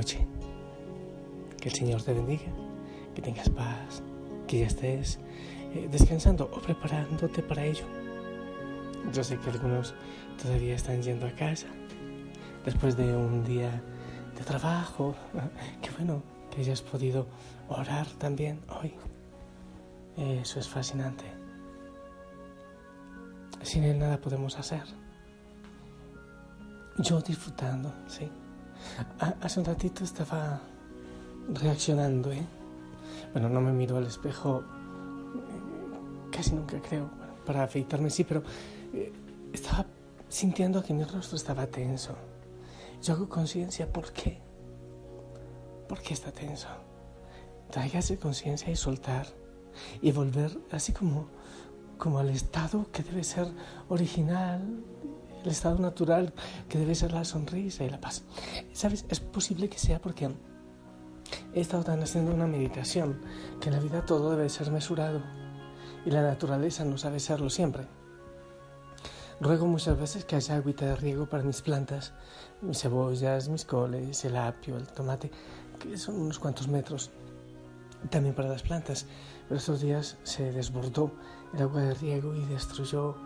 noche. Que el Señor te bendiga, que tengas paz, que ya estés eh, descansando o preparándote para ello. Yo sé que algunos todavía están yendo a casa después de un día de trabajo. Qué bueno que hayas podido orar también hoy. Eso es fascinante. Sin él nada podemos hacer. Yo disfrutando, sí. Hace un ratito estaba reaccionando, ¿eh? Bueno, no me miro al espejo eh, casi nunca creo, para afeitarme sí, pero eh, estaba sintiendo que mi rostro estaba tenso. Yo hago conciencia, ¿por qué? ¿Por qué está tenso? Tráigase conciencia y soltar y volver así como, como al estado que debe ser original, el estado natural que debe ser la sonrisa y la paz. ¿Sabes? Es posible que sea porque he estado tan haciendo una meditación que en la vida todo debe ser mesurado y la naturaleza no sabe serlo siempre. Ruego muchas veces que haya agüita de riego para mis plantas, mis cebollas, mis coles, el apio, el tomate, que son unos cuantos metros, también para las plantas. Pero estos días se desbordó el agua de riego y destruyó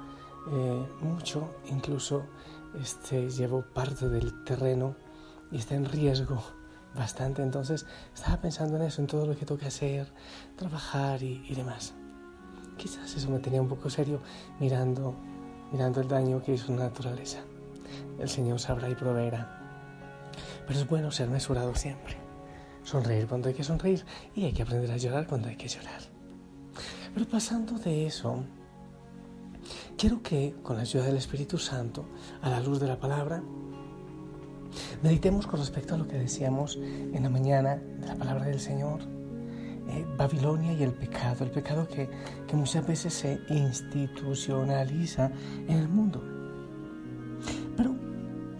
eh, mucho, incluso este, llevó parte del terreno y está en riesgo bastante. Entonces estaba pensando en eso, en todo lo que tengo que hacer, trabajar y, y demás. Quizás eso me tenía un poco serio mirando, mirando el daño que hizo la naturaleza. El Señor sabrá y proveerá. Pero es bueno ser mesurado siempre. Sonreír cuando hay que sonreír y hay que aprender a llorar cuando hay que llorar. Pero pasando de eso, quiero que con la ayuda del Espíritu Santo, a la luz de la palabra, meditemos con respecto a lo que decíamos en la mañana de la palabra del Señor. Eh, Babilonia y el pecado, el pecado que, muchas veces se institucionaliza en el mundo. Pero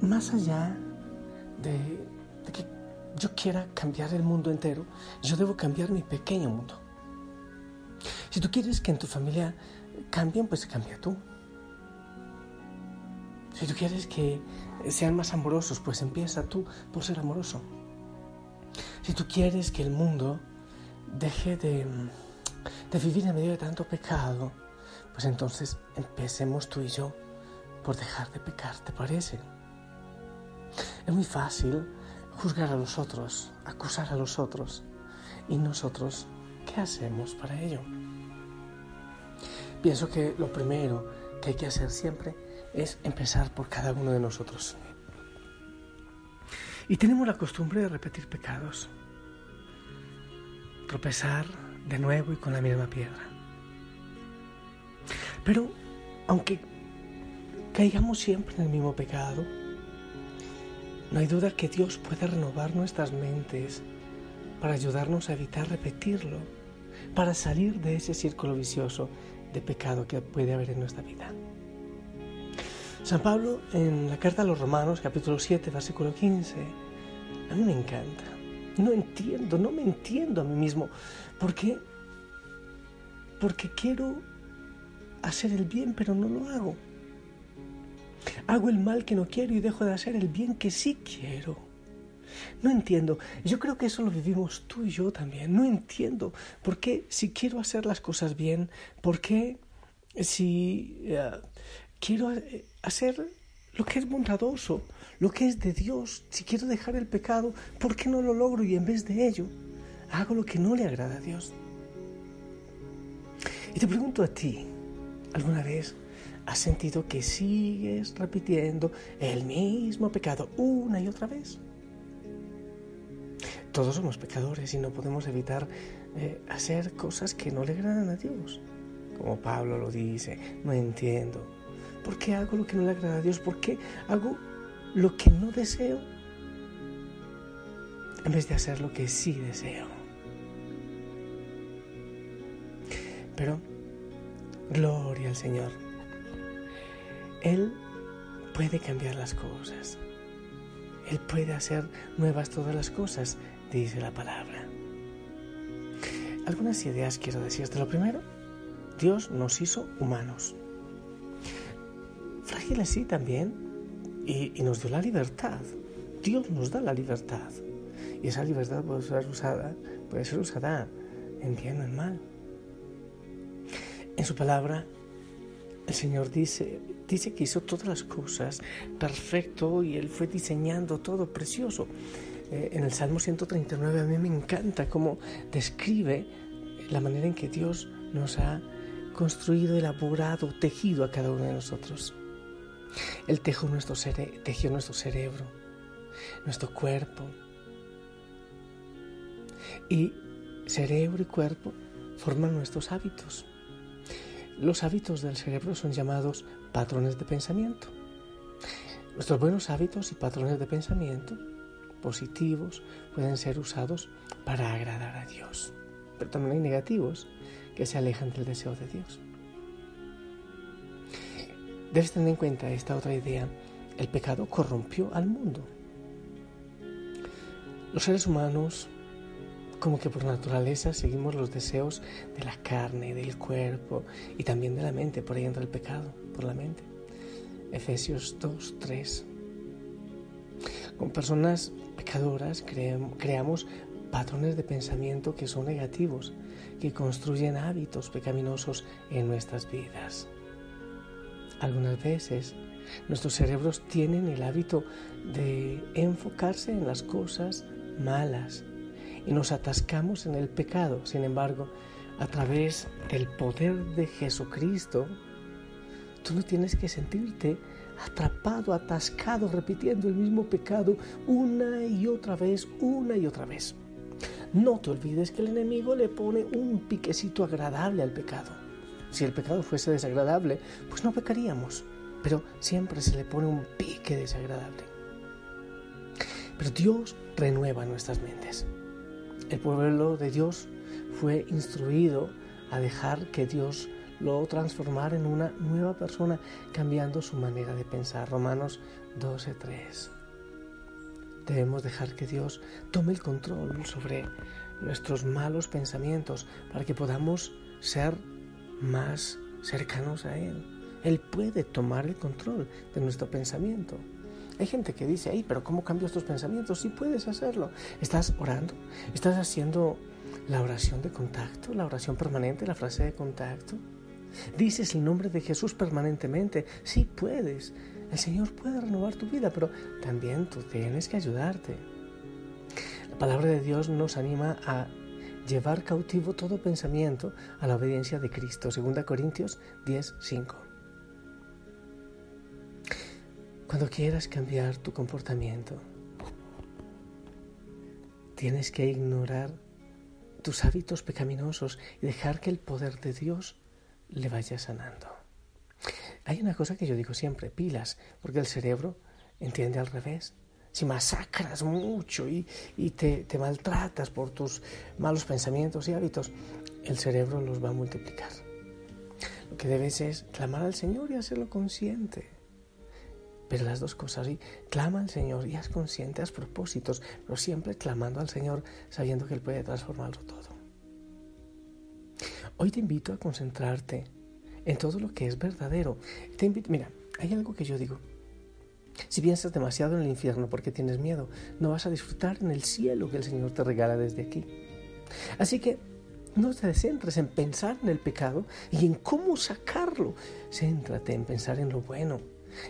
más allá de, de que yo quiera cambiar el mundo entero, yo debo cambiar mi pequeño mundo. Si tú quieres que en tu familia cambien, pues cambia tú. Si tú quieres que sean más amorosos, pues empieza tú por ser amoroso. Si tú quieres que el mundo deje de, de vivir en medio de tanto pecado, pues entonces empecemos tú y yo por dejar de pecar, ¿te parece? Es muy fácil juzgar a los otros, acusar a los otros. ¿Y nosotros qué hacemos para ello? Pienso que lo primero que hay que hacer siempre es empezar por cada uno de nosotros. Y tenemos la costumbre de repetir pecados, tropezar de nuevo y con la misma piedra. Pero aunque caigamos siempre en el mismo pecado, no hay duda que Dios puede renovar nuestras mentes para ayudarnos a evitar repetirlo, para salir de ese círculo vicioso de pecado que puede haber en nuestra vida. San Pablo en la carta a los Romanos, capítulo 7, versículo 15, a mí me encanta. No entiendo, no me entiendo a mí mismo. ¿Por qué? Porque quiero hacer el bien, pero no lo hago. Hago el mal que no quiero y dejo de hacer el bien que sí quiero. No entiendo. Yo creo que eso lo vivimos tú y yo también. No entiendo por qué si quiero hacer las cosas bien, por qué si uh, quiero eh, hacer lo que es bondadoso, lo que es de Dios, si quiero dejar el pecado, ¿por qué no lo logro y en vez de ello hago lo que no le agrada a Dios? Y te pregunto a ti, ¿alguna vez has sentido que sigues repitiendo el mismo pecado una y otra vez? Todos somos pecadores y no podemos evitar eh, hacer cosas que no le agradan a Dios. Como Pablo lo dice, no entiendo. ¿Por qué hago lo que no le agrada a Dios? ¿Por qué hago lo que no deseo en vez de hacer lo que sí deseo? Pero, gloria al Señor. Él puede cambiar las cosas. Él puede hacer nuevas todas las cosas, dice la palabra. Algunas ideas quiero decirte. Lo primero, Dios nos hizo humanos. Frágiles sí también, y, nos dio la libertad. Dios nos da la libertad. Y esa libertad puede ser usada, puede ser usada en bien o en mal. En su palabra, el Señor dice, dice que hizo todas las cosas perfecto y Él fue diseñando todo precioso. Eh, en el Salmo 139 a mí me encanta cómo describe la manera en que Dios nos ha construido, elaborado, tejido a cada uno de nosotros. Él tejió nuestro, cerebro, nuestro cuerpo. Y cerebro y cuerpo forman nuestros hábitos. Los hábitos del cerebro son llamados patrones de pensamiento. Nuestros buenos hábitos y patrones de pensamiento positivos pueden ser usados para agradar a Dios, pero también hay negativos que se alejan del deseo de Dios. Debes tener en cuenta esta otra idea. El pecado corrompió al mundo. Los seres humanos como que por naturaleza seguimos los deseos de la carne, del cuerpo y también de la mente. Por ahí entra el pecado, por la mente. Efesios 2, 3. Con personas pecadoras creamos patrones de pensamiento que son negativos, que construyen hábitos pecaminosos en nuestras vidas. Algunas veces nuestros cerebros tienen el hábito de enfocarse en las cosas malas y nos atascamos en el pecado. Sin embargo, a través del poder de Jesucristo, tú no tienes que sentirte atrapado, atascado, repitiendo el mismo pecado una y otra vez, una y otra vez. No te olvides que el enemigo le pone un piquecito agradable al pecado. Si el pecado fuese desagradable, pues no pecaríamos, pero siempre se le pone un pique desagradable. Pero Dios renueva nuestras mentes. El pueblo de Dios fue instruido a dejar que Dios lo transformara en una nueva persona, cambiando su manera de pensar. Romanos 12:3. Debemos dejar que Dios tome el control sobre nuestros malos pensamientos para que podamos ser más cercanos a Él. Él puede tomar el control de nuestro pensamiento. Hay gente que dice, ay, pero ¿cómo cambio estos pensamientos? Sí puedes hacerlo. Estás orando, estás haciendo la oración de contacto, la oración permanente, la frase de contacto. Dices el nombre de Jesús permanentemente. Sí puedes. El Señor puede renovar tu vida, pero también tú tienes que ayudarte. La palabra de Dios nos anima a llevar cautivo todo pensamiento a la obediencia de Cristo. 2 Corintios 10, 5. Cuando quieras cambiar tu comportamiento, tienes que ignorar tus hábitos pecaminosos y dejar que el poder de Dios le vaya sanando. Hay una cosa que yo digo siempre, pilas, porque el cerebro entiende al revés. Si masacras mucho y, te, te maltratas por tus malos pensamientos y hábitos, el cerebro los va a multiplicar. Lo que debes es clamar al Señor y hacerlo consciente. Pero las dos cosas, y clama al Señor y haz consciente, haz propósitos, pero siempre clamando al Señor, sabiendo que Él puede transformarlo todo. Hoy te invito a concentrarte en todo lo que es verdadero. Te invito, mira, hay algo que yo digo. Si piensas demasiado en el infierno porque tienes miedo, no vas a disfrutar en el cielo que el Señor te regala desde aquí. Así que no te centres en pensar en el pecado y en cómo sacarlo. Céntrate en pensar en lo bueno,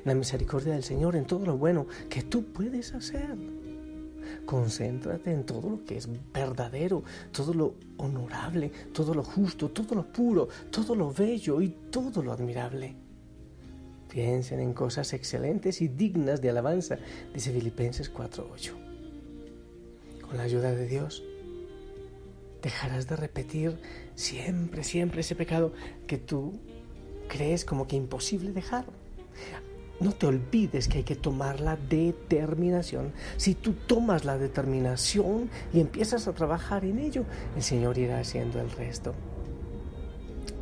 la misericordia del Señor, en todo lo bueno que tú puedes hacer. Concéntrate en todo lo que es verdadero, todo lo honorable, todo lo justo, todo lo puro, todo lo bello y todo lo admirable. Piensen en cosas excelentes y dignas de alabanza, dice Filipenses 4:8. Con la ayuda de Dios, dejarás de repetir siempre, siempre ese pecado que tú crees como que imposible dejar. No te olvides que hay que tomar la determinación. Si tú tomas la determinación y empiezas a trabajar en ello, el Señor irá haciendo el resto.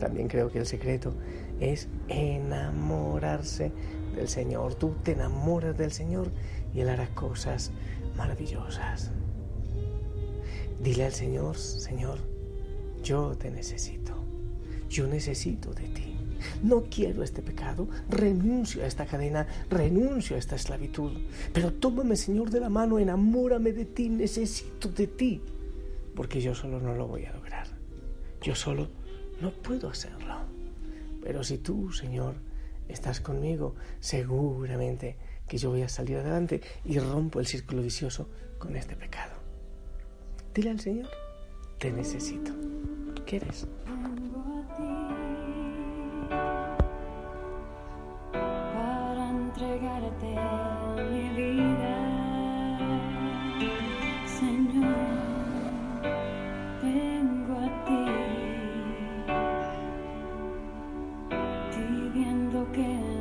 También creo que el secreto es enamorarse del Señor. Tú te enamoras del Señor y Él hará cosas maravillosas. Dile al Señor, Señor, yo te necesito. Yo necesito de ti. No quiero este pecado, renuncio a esta cadena, renuncio a esta esclavitud. Pero tómame, Señor, de la mano, enamórame de ti, necesito de ti, porque yo solo no lo voy a lograr. Yo solo no puedo hacerlo. Pero si tú, Señor, estás conmigo, seguramente que yo voy a salir adelante y rompo el círculo vicioso con este pecado. Dile al Señor, te necesito. ¿Quieres? Pidiendo que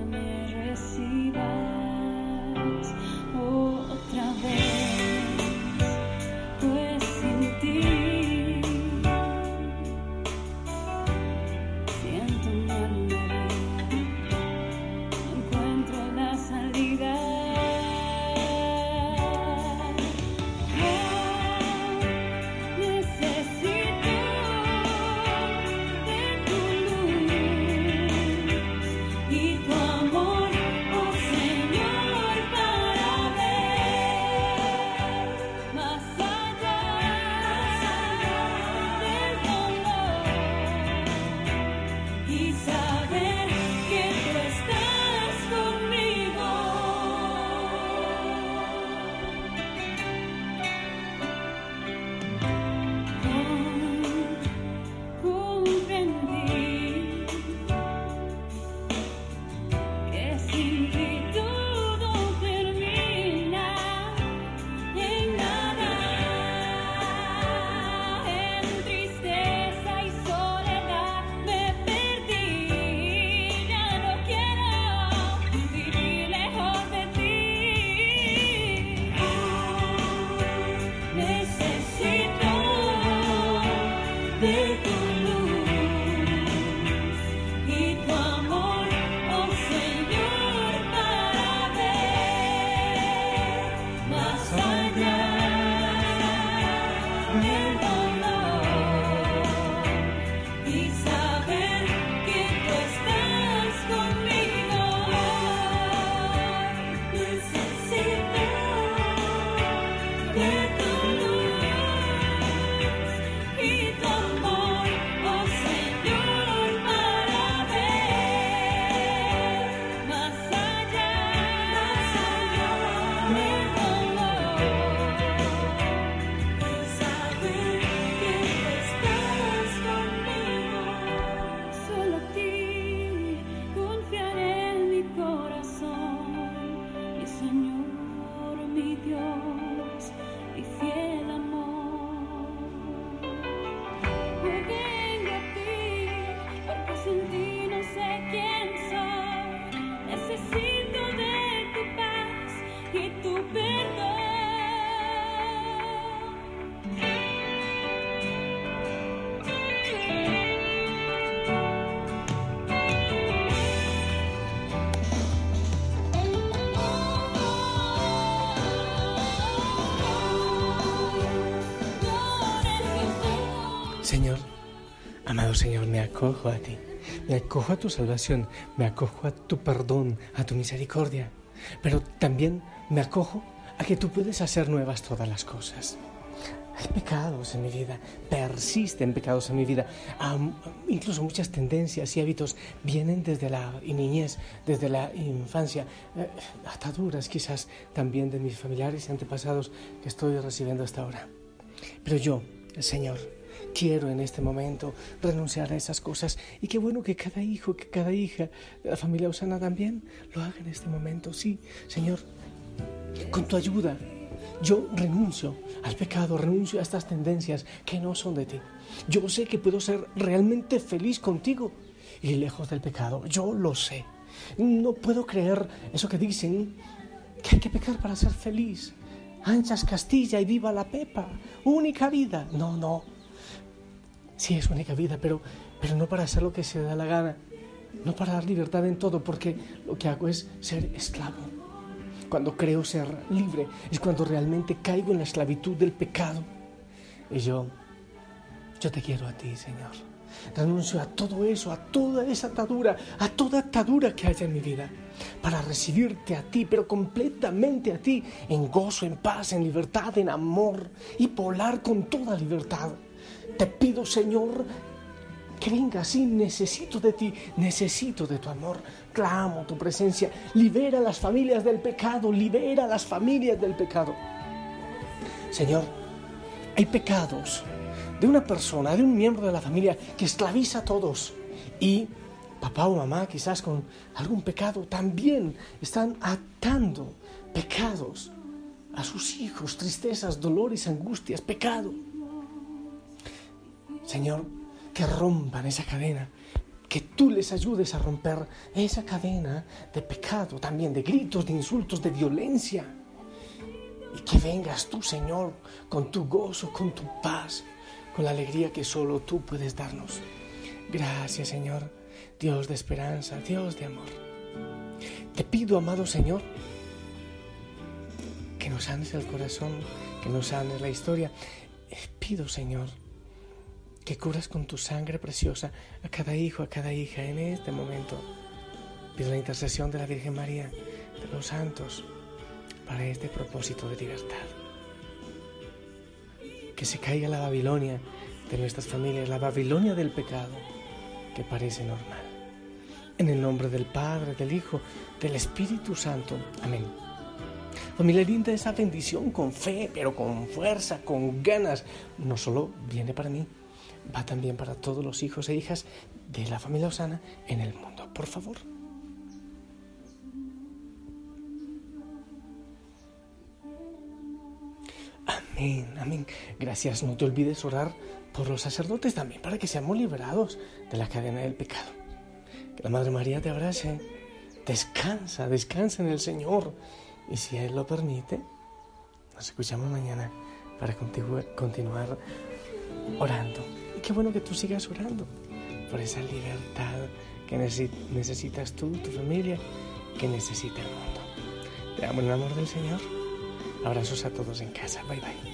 Señor, Señor, amado Señor, me acojo a ti, me acojo a tu salvación, me acojo a tu perdón, a tu misericordia, pero también me acojo a que tú puedes hacer nuevas todas las cosas. Hay pecados en mi vida, persisten pecados en mi vida, incluso muchas tendencias y hábitos vienen desde la niñez, desde la infancia, eh, ataduras quizás también de mis familiares y antepasados que estoy recibiendo hasta ahora. Pero yo, Señor, quiero en este momento renunciar a esas cosas y qué bueno que cada hijo, que cada hija de la familia Osana también lo haga en este momento. Sí, Señor, con tu ayuda, yo renuncio al pecado, renuncio a estas tendencias que no son de ti. Yo sé que puedo ser realmente feliz contigo y lejos del pecado. Yo lo sé. No puedo creer eso que dicen, que hay que pecar para ser feliz. Anchas Castilla y viva la Pepa. Única vida. No, no. Sí, es única vida, pero, pero no para hacer lo que se da la gana. No para dar libertad en todo, porque lo que hago es ser esclavo. Cuando creo ser libre es cuando realmente caigo en la esclavitud del pecado. Y yo, yo te quiero a ti, Señor. Renuncio a todo eso, a toda esa atadura, a toda atadura que haya en mi vida, para recibirte a ti, pero completamente a ti, en gozo, en paz, en libertad, en amor y volar con toda libertad. Te pido, Señor, que venga así, necesito de ti, necesito de tu amor, clamo tu presencia, libera a las familias del pecado, libera a las familias del pecado. Señor, hay pecados de una persona, de un miembro de la familia que esclaviza a todos y papá o mamá quizás con algún pecado también están atando pecados a sus hijos, tristezas, dolores, angustias, pecado. Señor, que rompan esa cadena, que tú les ayudes a romper esa cadena de pecado, también de gritos, de insultos, de violencia. Y que vengas tú, Señor, con tu gozo, con tu paz, con la alegría que solo tú puedes darnos. Gracias, Señor, Dios de esperanza, Dios de amor. Te pido, amado Señor, que nos sanes el corazón, que nos sanes la historia. Pido, Señor, que curas con tu sangre preciosa a cada hijo, a cada hija en este momento. Pido la intercesión de la Virgen María, de los santos, para este propósito de libertad. Que se caiga la Babilonia de nuestras familias, la Babilonia del pecado, que parece normal. En el nombre del Padre, del Hijo, del Espíritu Santo. Amén. Familia linda, esa bendición con fe, pero con fuerza, con ganas, no solo viene para mí, va también para todos los hijos e hijas de la familia Osana en el mundo. Por favor. Amén, amén. Gracias. No te olvides orar por los sacerdotes también, para que seamos liberados de la cadena del pecado. Que la Madre María te abrace. Descansa, descansa en el Señor. Y si Él lo permite, nos escuchamos mañana para continuar orando. Y qué bueno que tú sigas orando por esa libertad que necesitas tú, tu familia, que necesita el mundo. Te amo en el amor del Señor. Abrazos a todos en casa. Bye bye.